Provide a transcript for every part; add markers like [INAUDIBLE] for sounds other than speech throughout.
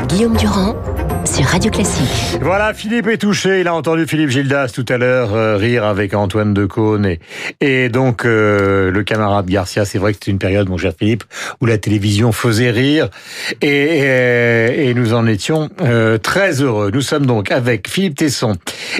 Guillaume Durand Radio Classique. Voilà, Philippe est touché. Il a entendu Philippe Gildas tout à l'heure euh, rire avec Antoine Decaune et, et donc euh, le camarade Garcia. C'est vrai que c'était une période, mon cher Philippe, où la télévision faisait rire et, et, et nous en étions euh, très heureux. Nous sommes donc avec Philippe Tesson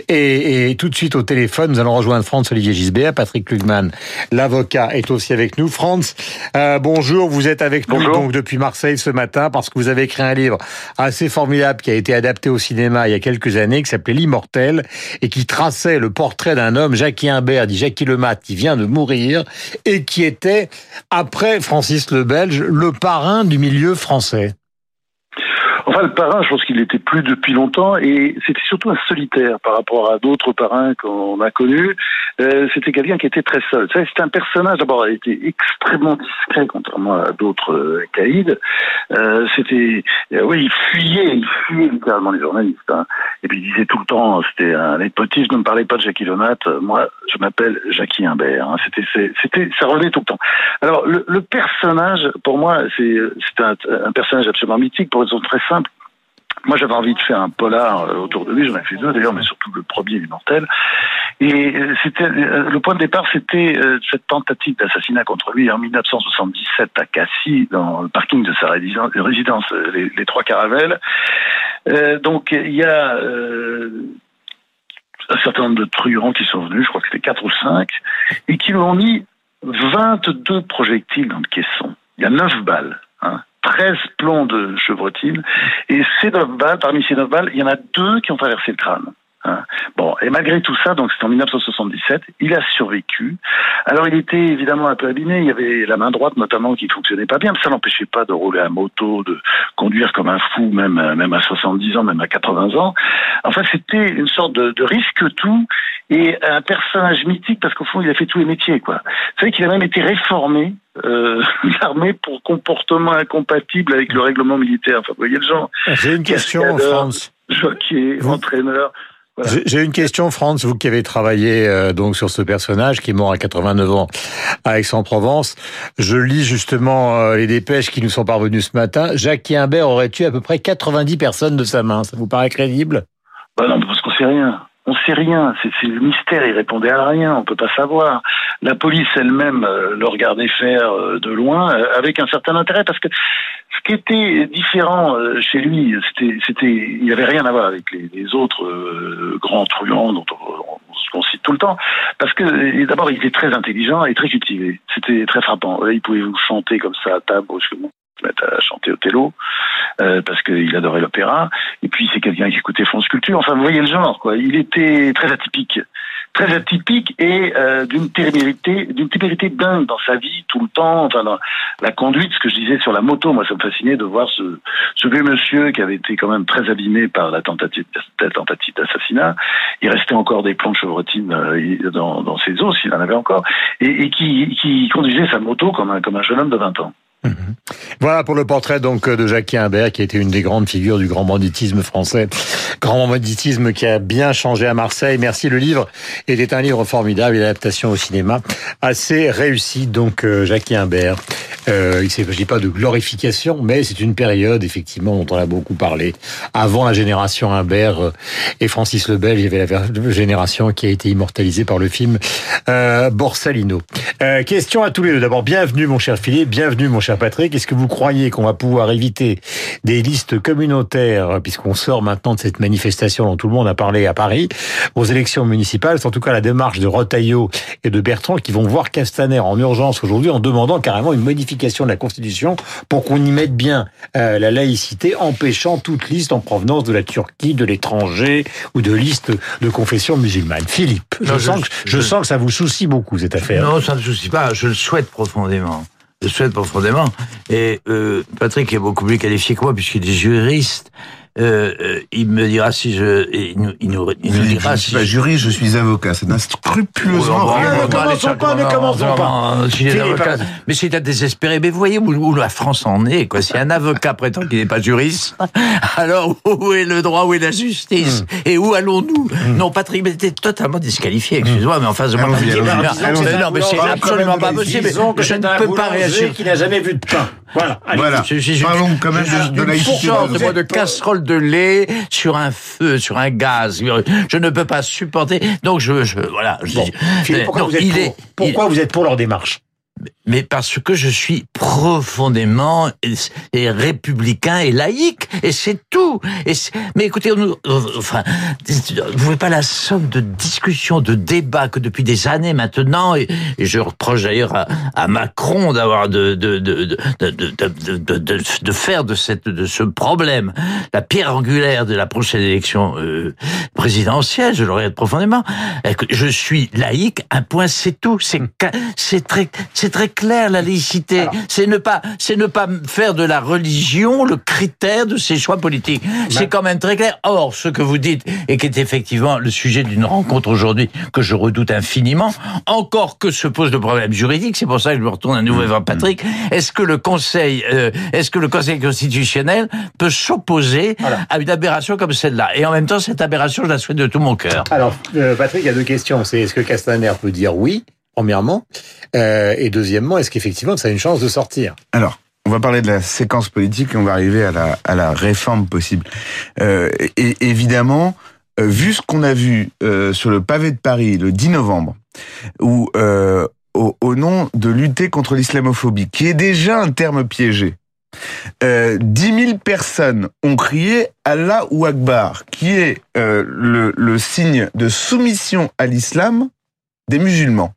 et, et, tout de suite au téléphone, nous allons rejoindre Franz Olivier Gisbert. Patrick Lugman, l'avocat, est aussi avec nous. Franz, euh, bonjour. Vous êtes avec bonjour. nous donc depuis Marseille ce matin parce que vous avez écrit un livre assez formidable qui a été adapté au cinéma il y a quelques années, qui s'appelait L'Immortel, et qui traçait le portrait d'un homme, Jackie Imbert, dit Jackie Lemat, qui vient de mourir, et qui était, après Francis le Belge, le parrain du milieu français. Le parrain, je pense qu'il était plus depuis longtemps et c'était surtout un solitaire par rapport à d'autres parrains qu'on a connus. Euh, c'était quelqu'un qui était très seul. C'était un personnage, d'abord, il était extrêmement discret, contrairement à d'autres euh, caïds. Euh, c'était, oui, il fuyait, il fuyait littéralement les journalistes. Hein. Et puis il disait tout le temps, c'était un népotisme, ne me parlez pas de Jackie Lemat, moi, je m'appelle Jackie Imbert. Hein. C'était, c'était, ça revenait tout le temps. Alors, le, le personnage, pour moi, c'est, c'est un, un personnage absolument mythique pour une raison très simple. Moi, j'avais envie de faire un polar autour de lui. J'en ai fait deux d'ailleurs, mais surtout le premier, l'immortel. Et c'était le point de départ, c'était cette tentative d'assassinat contre lui en 1977 à Cassis, dans le parking de sa résidence, les, Trois Caravelles. Euh, donc, il y a euh, un certain nombre de truands qui sont venus, je crois que c'était quatre ou cinq, et qui lui ont mis 22 projectiles dans le caisson. Il y a neuf balles. Hein. 13 plombs de chevrotine. Et ces neuf balles, parmi ces neuf balles, il y en a deux qui ont traversé le crâne. Hein. Bon, et malgré tout ça, donc c'était en 1977, il a survécu. Alors il était évidemment un peu abîmé, il y avait la main droite notamment qui fonctionnait pas bien, mais ça n'empêchait pas de rouler à moto, de conduire comme un fou, même, même à 70 ans, même à 80 ans. Enfin, c'était une sorte de, de risque tout et un personnage mythique parce qu'au fond, il a fait tous les métiers, quoi. Vous savez qu'il a même été réformé euh, [LAUGHS] l'armée pour comportement incompatible avec le règlement militaire. Enfin, vous voyez le genre. J'ai une question, France. Jockey, Vous... entraîneur. Voilà. J'ai une question, Franz, vous qui avez travaillé euh, donc sur ce personnage qui est mort à 89 ans à Aix-en-Provence. Je lis justement euh, les dépêches qui nous sont parvenues ce matin. Jacques Imbert aurait tué à peu près 90 personnes de sa main. Ça vous paraît crédible? Bah Non, parce qu'on sait rien. On sait rien, c'est le mystère, il répondait à rien, on peut pas savoir. La police elle-même euh, le regardait faire euh, de loin euh, avec un certain intérêt parce que ce qui était différent chez lui, c'était, c'était, il n'y avait rien à voir avec les, autres grands truands dont on, on, cite tout le temps, parce que d'abord il était très intelligent et très cultivé. C'était très frappant. Il pouvait vous chanter comme ça à table brusquement mettre à chanter Othello euh, parce qu'il adorait l'opéra. Et puis c'est quelqu'un qui écoutait France Culture. Enfin vous voyez le genre quoi. Il était très atypique. Très atypique et euh, d'une témérité d'une témérité dingue dans sa vie tout le temps. Enfin dans la conduite ce que je disais sur la moto moi ça me fascinait de voir ce ce vieux monsieur qui avait été quand même très abîmé par la tentative la tentative d'assassinat. Il restait encore des plombs de chevrotine euh, dans, dans ses os s'il en avait encore. Et, et qui, qui conduisait sa moto comme un comme un jeune homme de 20 ans. Mmh. Voilà pour le portrait donc de Jackie Imbert qui était une des grandes figures du grand banditisme français. Grand banditisme qui a bien changé à Marseille. Merci le livre était un livre formidable, l'adaptation au cinéma assez réussie donc euh, Jackie Imbert. Euh, il ne s'agit pas de glorification, mais c'est une période effectivement dont on a beaucoup parlé. Avant la génération Imbert euh, et Francis le Belge, il y avait la génération qui a été immortalisée par le film euh, Borsalino. Euh, question à tous les deux. D'abord, bienvenue mon cher Philippe, bienvenue mon cher Patrick. Est-ce que vous croyez qu'on va pouvoir éviter des listes communautaires, puisqu'on sort maintenant de cette manifestation dont tout le monde a parlé à Paris, aux élections municipales C'est en tout cas la démarche de Retailleau et de Bertrand qui vont voir Castaner en urgence aujourd'hui en demandant carrément une modification de la Constitution pour qu'on y mette bien euh, la laïcité, empêchant toute liste en provenance de la Turquie, de l'étranger ou de liste de confession musulmane. Philippe, non, je, sens que, je, je sens que ça vous soucie beaucoup cette affaire. Non, ça ne me soucie pas. Je le souhaite profondément. Je le souhaite profondément. Et euh, Patrick est beaucoup plus qualifié que moi puisqu'il est juriste. Euh, euh, il me dira si je, il nous, il nous, il nous dira je si suis pas juriste, je suis avocat. C'est un scrupuleusement. Oh, ne commençons pas, ne commençons pas. Mais c'est à désespérer. Mais vous voyez où, où, la France en est, quoi. Si un avocat prétend qu'il n'est pas juriste, [LAUGHS] alors où est le droit, où est la justice mm. et où allons-nous mm. Non, Patrick était totalement disqualifié. Excusez-moi, mais en face de moi, non, mais c'est absolument pas possible. Je ne peux pas réagir. Qui n'a jamais vu de pain. Voilà. allez. Voilà. Je- je- je- Parlons quand même je- de, de moi, de casserole de lait sur un feu, sur un gaz. Je ne peux pas supporter. Donc je, je voilà. je Bon. Philippe, pourquoi, non, vous êtes il pour, est- pourquoi vous êtes pour leur démarche? Mais parce que je suis profondément républicain et laïque, et c'est tout. Mais écoutez, nous, euh, enfin, vous voyez pas la somme de discussions, de débats que depuis des années maintenant, et, je reproche d'ailleurs à, Macron d'avoir de de de de de, de, faire de cette de ce problème la pierre angulaire de la prochaine élection euh, présidentielle. Je le regrette profondément. Je suis laïque, un point, c'est tout. C'est très très clair la laïcité. C'est ne pas c'est ne pas faire de la religion le critère de ses choix politiques. C'est quand même très clair. Or, ce que vous dites et qui est effectivement le sujet d'une rencontre aujourd'hui que je redoute infiniment, encore que se pose le problème juridique. C'est pour ça que je me retourne à nouveau vers Patrick. Est-ce que le Conseil euh, est-ce que le Conseil constitutionnel peut s'opposer Voilà. à une aberration comme celle-là? Et en même temps, cette aberration, je la souhaite de tout mon cœur. Alors, euh, Patrick, il y a deux questions. C'est est-ce que Castaner peut dire oui, premièrement, euh, et deuxièmement, est-ce qu'effectivement ça a une chance de sortir? Alors, on va parler de la séquence politique et on va arriver à la, réforme possible. Euh, et évidemment, euh, vu ce qu'on a vu sur le pavé de Paris le 10 novembre, où au, nom de lutter contre l'islamophobie, qui est déjà un terme piégé, euh, 10 000 personnes ont crié Allah ou Akbar, qui est le signe de soumission à l'islam des musulmans.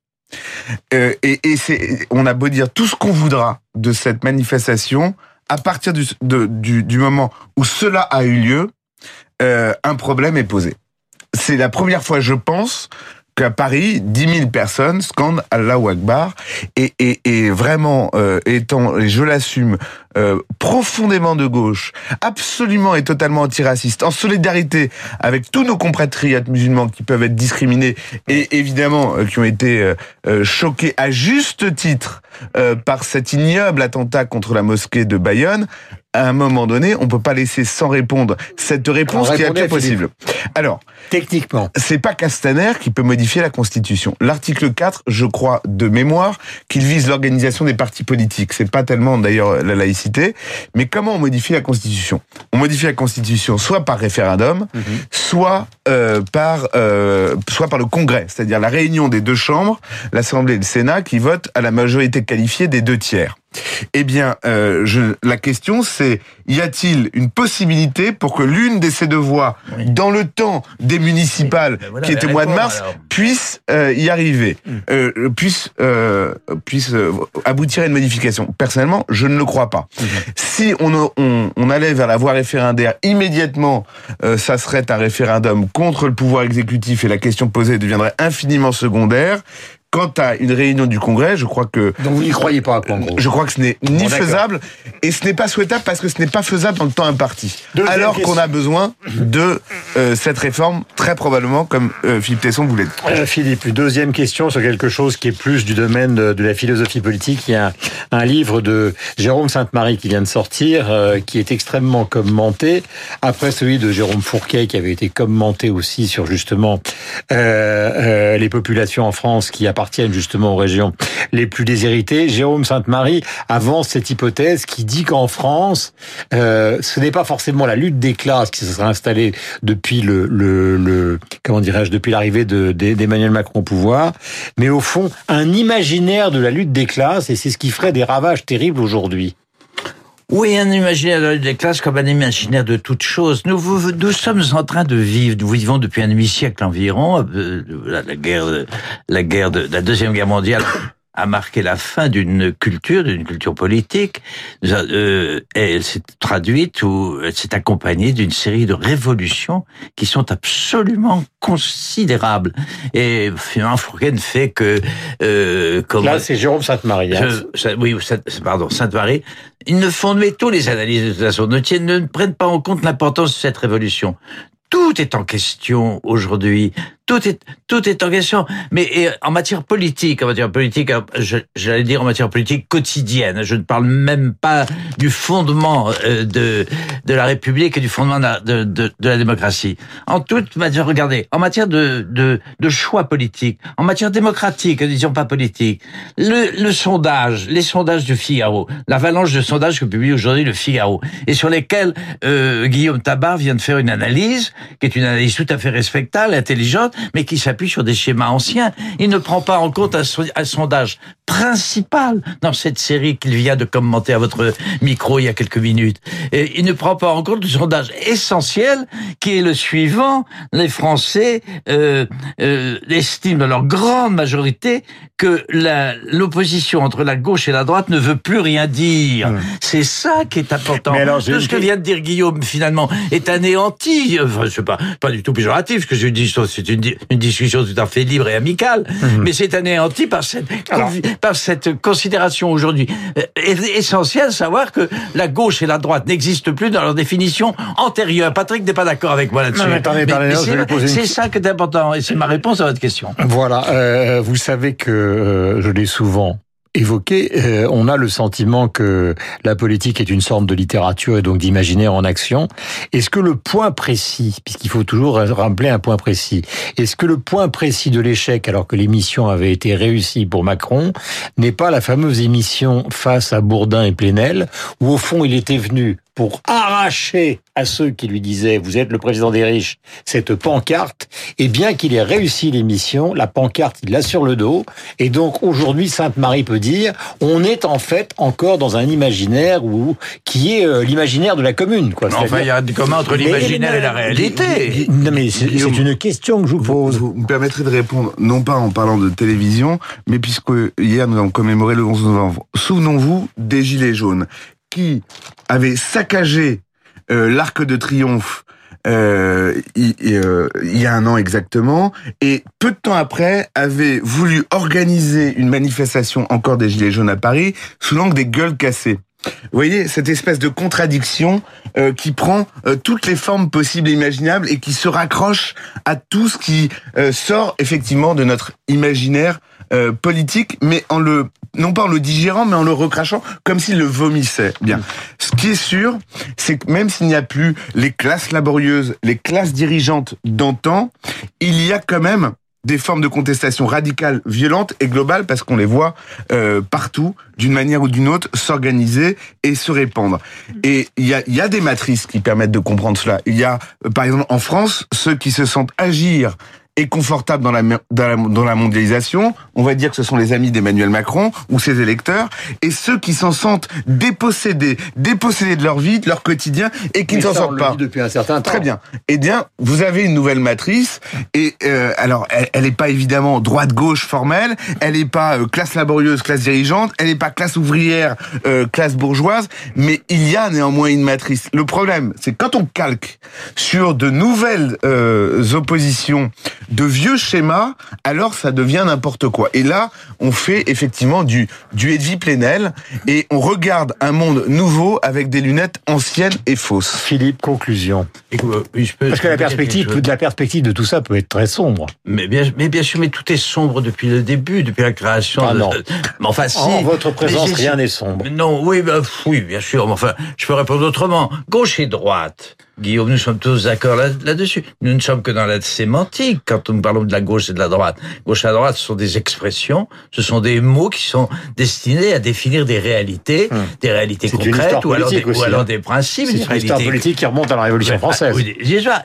Euh, et on a beau dire tout ce qu'on voudra de cette manifestation, à partir du moment où cela a eu lieu, euh, un problème est posé. C'est la première fois, je pense, qu'à Paris, 10 000 personnes scandent Allahu Akbar. Et, et, et vraiment, euh, étant, et je l'assume, euh, profondément de gauche, absolument et totalement antiraciste, en solidarité avec tous nos compatriotes musulmans qui peuvent être discriminés et évidemment euh, qui ont été choqués à juste titre par cet ignoble attentat contre la mosquée de Bayonne, à un moment donné, on peut pas laisser sans répondre cette réponse qui est la possible. Alors, Techniquement. c'est pas Castaner qui peut modifier la Constitution. L'article 4, je crois, de mémoire, qu'il vise l'organisation des partis politiques. C'est pas tellement d'ailleurs la laïcité, mais comment on modifie la Constitution? On modifie la Constitution soit par référendum, soit euh, par euh, soit par le Congrès, c'est-à-dire la réunion des deux chambres, l'Assemblée et le Sénat, qui votent à la majorité qualifiée des deux tiers. Eh bien, euh, je, la question c'est y a-t-il une possibilité pour que l'une de ces deux Oui. dans le temps des municipales, Ben voilà qui la au mois de mars, alors. puisse euh, y arriver, euh, puisse euh, puisse euh, aboutir à une modification. Personnellement, je ne le crois pas. Si on, on, on allait vers la voie référendaire immédiatement, euh, ça serait un référendum contre le pouvoir exécutif et la question posée deviendrait infiniment secondaire. Quant à une réunion du Congrès, je crois que Donc vous n'y croyez pas, quoi, en gros. je crois que ce n'est Bon, ni d'accord. faisable et ce n'est pas souhaitable parce que ce n'est pas faisable dans le temps imparti. Deuxième alors qu'on a besoin de euh, cette réforme très probablement comme euh, Philippe Tesson voulait. Euh, Philippe, une deuxième question sur quelque chose qui est plus du domaine de, la philosophie politique. Il y a un, un livre de Jérôme Sainte-Marie qui vient de sortir, euh, qui est extrêmement commenté, après celui de Jérôme Fourquet qui avait été commenté aussi sur justement euh, euh, les populations en France qui appartiennent justement aux régions les plus déshéritées. Jérôme Sainte-Marie avance cette hypothèse qui dit qu'en France, euh, ce n'est pas forcément la lutte des classes qui se serait installée depuis le, le, le comment dirais-je, depuis l'arrivée de- de- d'Emmanuel Macron au pouvoir, mais au fond un imaginaire de la lutte des classes, et c'est ce qui ferait des ravages terribles aujourd'hui. Oui, un imaginaire de des classes comme un imaginaire de toute chose. Nous, vous- nous sommes en train de vivre, nous vivons depuis un demi-siècle environ, euh, la, la guerre, la guerre de la deuxième guerre mondiale a marqué la fin d'une culture, d'une culture politique. Euh, et elle s'est traduite ou elle s'est accompagnée d'une série de révolutions qui sont absolument considérables. Et finalement, Fourquet ne fait que euh, comment Là, c'est Jérôme Sainte-Marie. hein. oui, pardon, Sainte-Marie, ils ne font, mais tous les analystes de toute façon ne, ne prennent pas en compte l'importance de cette révolution. Tout est en question aujourd'hui. Tout est tout est en question. Mais en matière politique, en matière politique, j'allais dire en matière politique quotidienne. Je ne parle même pas du fondement euh, de de la République et du fondement de, de, de la démocratie. En toute matière, regardez, en matière de, de, de choix politique, en matière démocratique, disons pas politique, le, le sondage, les sondages du Figaro, l'avalanche de sondages que publie aujourd'hui le Figaro, et sur lesquels euh, Guillaume Tabar vient de faire une analyse, qui est une analyse tout à fait respectable, intelligente, mais qui s'appuie sur des schémas anciens. Il ne prend pas en compte un, un sondage principal dans cette série qu'il vient de commenter à votre micro il y a quelques minutes. Et il ne prend pas en compte le sondage essentiel qui est le suivant. Les Français euh, euh, estiment dans leur grande majorité que l'opposition entre la gauche et la droite ne veut plus rien dire. C'est ça qui est important. Alors, Tout ce que vient de dire Guillaume, finalement, est anéanti. Enfin, c'est pas, pas du tout péjoratif, ce que je dis, c'est une, une, discussion tout à fait libre et amicale, mhm. mais c'est anéanti par cette, par cette considération aujourd'hui euh, essentielle, savoir que la gauche et la droite n'existent plus dans leur définition antérieure. Patrick n'est pas d'accord avec moi là-dessus. C'est ça qui est important et c'est ma réponse à votre question. Voilà, euh, vous savez que euh, je l'ai souvent évoqué, euh, on a le sentiment que la politique est une sorte de littérature et donc d'imaginaire en action. Est-ce que le point précis, puisqu'il faut toujours rappeler un point précis, est-ce que le point précis de l'échec, alors que l'émission avait été réussie pour Macron, n'est pas la fameuse émission face à Bourdin et Plenel, où au fond il était venu pour arracher à ceux qui lui disaient vous êtes le président des riches cette pancarte, et bien qu'il ait réussi l'émission, la pancarte il l'a sur le dos, et donc aujourd'hui Sainte-Marie peut dire on est en fait encore dans un imaginaire où qui est euh, l'imaginaire de la commune. Quoi. enfin, il y a du commun entre l'imaginaire et la réalité. Non, mais c'est une question que je vous pose. Vous, me permettrez de répondre, non pas en parlant de télévision, mais puisque hier nous avons commémoré le 11 novembre. Souvenons-vous des Gilets jaunes qui avait saccagé euh, l'Arc de Triomphe euh, euh, il, y a un an exactement, et peu de temps après avait voulu organiser une manifestation encore des Gilets jaunes à Paris sous l'angle des gueules cassées. Vous voyez cette espèce de contradiction qui prend toutes les formes possibles et imaginables et qui se raccroche à tout ce qui sort effectivement de notre imaginaire politique, mais en le non pas en le digérant, mais en le recrachant, comme s'il le vomissait. Bien. Ce qui est sûr, c'est que même s'il n'y a plus les classes laborieuses, les classes dirigeantes d'antan, il y a quand même des formes de contestation radicales, violentes et globales, parce qu'on les voit euh, partout, d'une manière ou d'une autre, s'organiser et se répandre. Et il y a, y a des matrices qui permettent de comprendre cela. Il y a, euh, par exemple, en France, ceux qui se sentent agir et confortable dans la, dans la, mondialisation, on va dire que ce sont les amis d'Emmanuel Macron ou ses électeurs, et ceux qui s'en sentent dépossédés, dépossédés de leur vie, de leur quotidien, et qui ne s'en sortent pas. depuis un certain temps. Très bien. Eh bien, vous avez une nouvelle matrice, et euh, alors, elle n'est pas évidemment droite-gauche formelle, elle n'est pas euh, classe laborieuse, classe dirigeante, elle n'est pas classe ouvrière, euh, classe bourgeoise, mais il y a néanmoins une matrice. Le problème, c'est quand on calque sur de nouvelles oppositions de vieux schémas, alors ça devient n'importe quoi. Et là, on fait effectivement du, du Edwy Plenel et on regarde un monde nouveau avec des lunettes anciennes et fausses. Philippe, conclusion. Parce que la perspective, de la perspective de tout ça peut être très sombre. Mais bien, mais bien sûr, mais tout est sombre depuis le début, depuis la création. Ah non. [LAUGHS] Mais enfin, si. En votre présence, rien n'est sombre. Non, oui, bah, oui, bien sûr. Mais enfin, je peux répondre autrement. Gauche et droite. Guillaume, nous sommes tous d'accord là-dessus. nous ne sommes que dans la sémantique quand nous parlons de la gauche et de la droite. Gauche et droite, ce sont des expressions, ce sont des mots qui sont destinés à définir des réalités, hum. des réalités concrètes ou alors, des, ou alors, hein. des, principes. C'est une histoire politique qui remonte à la Révolution française. Oui,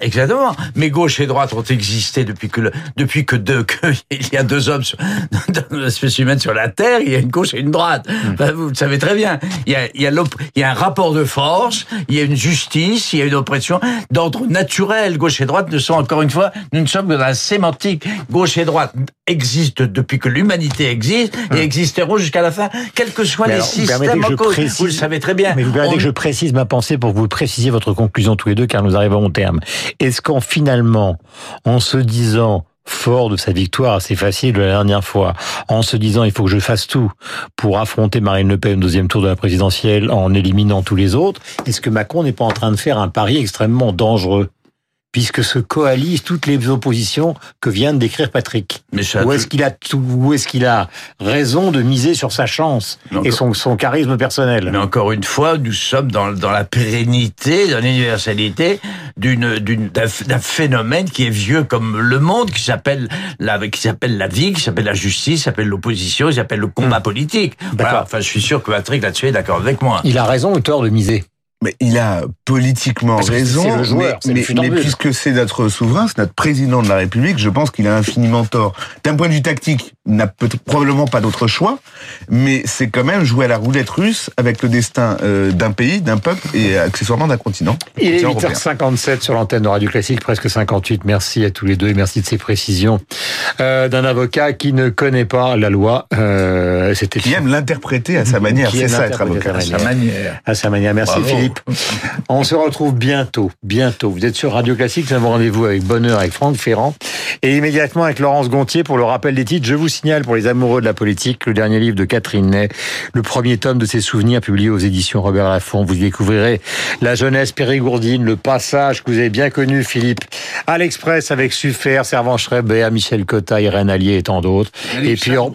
exactement. Mais gauche et droite ont existé depuis que le, depuis que deux, que [LAUGHS] il y a deux hommes sur, [LAUGHS] dans l'espèce humaine sur la Terre, il y a une gauche et une droite. Hum. vous le savez très bien. Il y a, il y a, il y a un rapport de force, il y a une justice, il y a une oppression d'ordre naturel. Gauche et droite ne sont encore une fois, nous ne sommes que dans la sémantique. Gauche et droite existent depuis que l'humanité existe et hum. existeront jusqu'à la fin, quels que soient les systèmes en cause. vous le savez très bien. Mais vous permettez que je précise ma pensée pour que vous précisiez votre conclusion tous les deux, car nous arrivons au terme. Est-ce qu'en finalement, en se disant fort de sa victoire assez facile de la dernière fois, en se disant il faut que je fasse tout pour affronter Marine Le Pen au deuxième tour de la présidentielle en éliminant tous les autres, est-ce que Macron n'est pas en train de faire un pari extrêmement dangereux? Puisque se coalisent toutes les oppositions que vient de décrire Patrick. Mais ça Où est-ce qu'il a tout, où est-ce qu'il a raison de miser sur sa chance et son, son charisme personnel? Mais encore une fois, nous sommes dans, dans la pérennité, dans l'universalité d'une, d'une, d'un, d'un phénomène qui est vieux comme le monde, qui s'appelle la, qui s'appelle la vie, qui s'appelle la justice, qui s'appelle l'opposition, qui s'appelle le combat politique. Hmm. D'accord. Voilà. Enfin, je suis sûr que Patrick là-dessus est d'accord avec moi. Il a raison ou tort de miser Mais il a politiquement Parce raison, le joueur, mais, le mais, puisque c'est notre souverain, c'est notre président de la République, je pense qu'il a infiniment tort. D'un point de vue tactique, il n'a probablement pas d'autre choix, mais c'est quand même jouer à la roulette russe avec le destin euh, d'un pays, d'un peuple et accessoirement d'un continent. Il est continent européen. 8h57 sur l'antenne de Radio Classique, presque 58. Merci à tous les deux et merci de ces précisions euh, d'un avocat qui ne connaît pas la loi. Euh, C'était Qui aime l'interpréter à sa manière, c'est ça être avocat. à sa Sa manière. à sa manière. Merci Bravo. Philippe. On se retrouve bientôt, bientôt. Vous êtes sur Radio Classique, nous avons rendez-vous avec Bonheur, avec Franck Ferrand, et immédiatement avec Laurence Gontier pour le rappel des titres. Je vous signale pour les amoureux de la politique, le dernier livre de Catherine Ney, le premier tome de ses souvenirs publié aux éditions Robert Laffont. Vous y découvrirez la jeunesse périgourdine, le passage que vous avez bien connu, Philippe, à l'Express avec Suffer, Servan Schreiber, Michel Cotta, Irène Allier et tant d'autres. Et puis, on-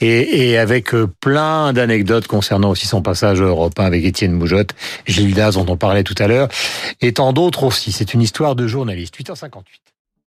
et, et avec euh, plein d'anecdotes concernant aussi son passage à Europe 1 avec Étienne Moujotte, Gilles Daz dont on parlait tout à l'heure, et tant d'autres aussi. C'est une histoire de journaliste. 8h58.